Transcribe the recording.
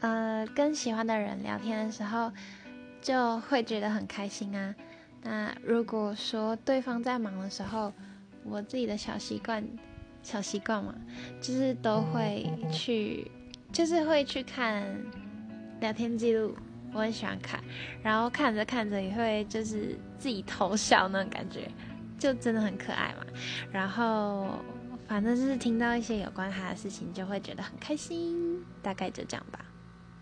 呃跟喜欢的人聊天的时候就会觉得很开心啊。那如果说对方在忙的时候我自己的小习惯小习惯嘛就是都会去就是会去看聊天记录我很喜欢看。然后看着看着也会就是自己偷笑那种感觉就真的很可爱嘛。然后反正就是听到一些有关他的事情就会觉得很开心大概就这样吧。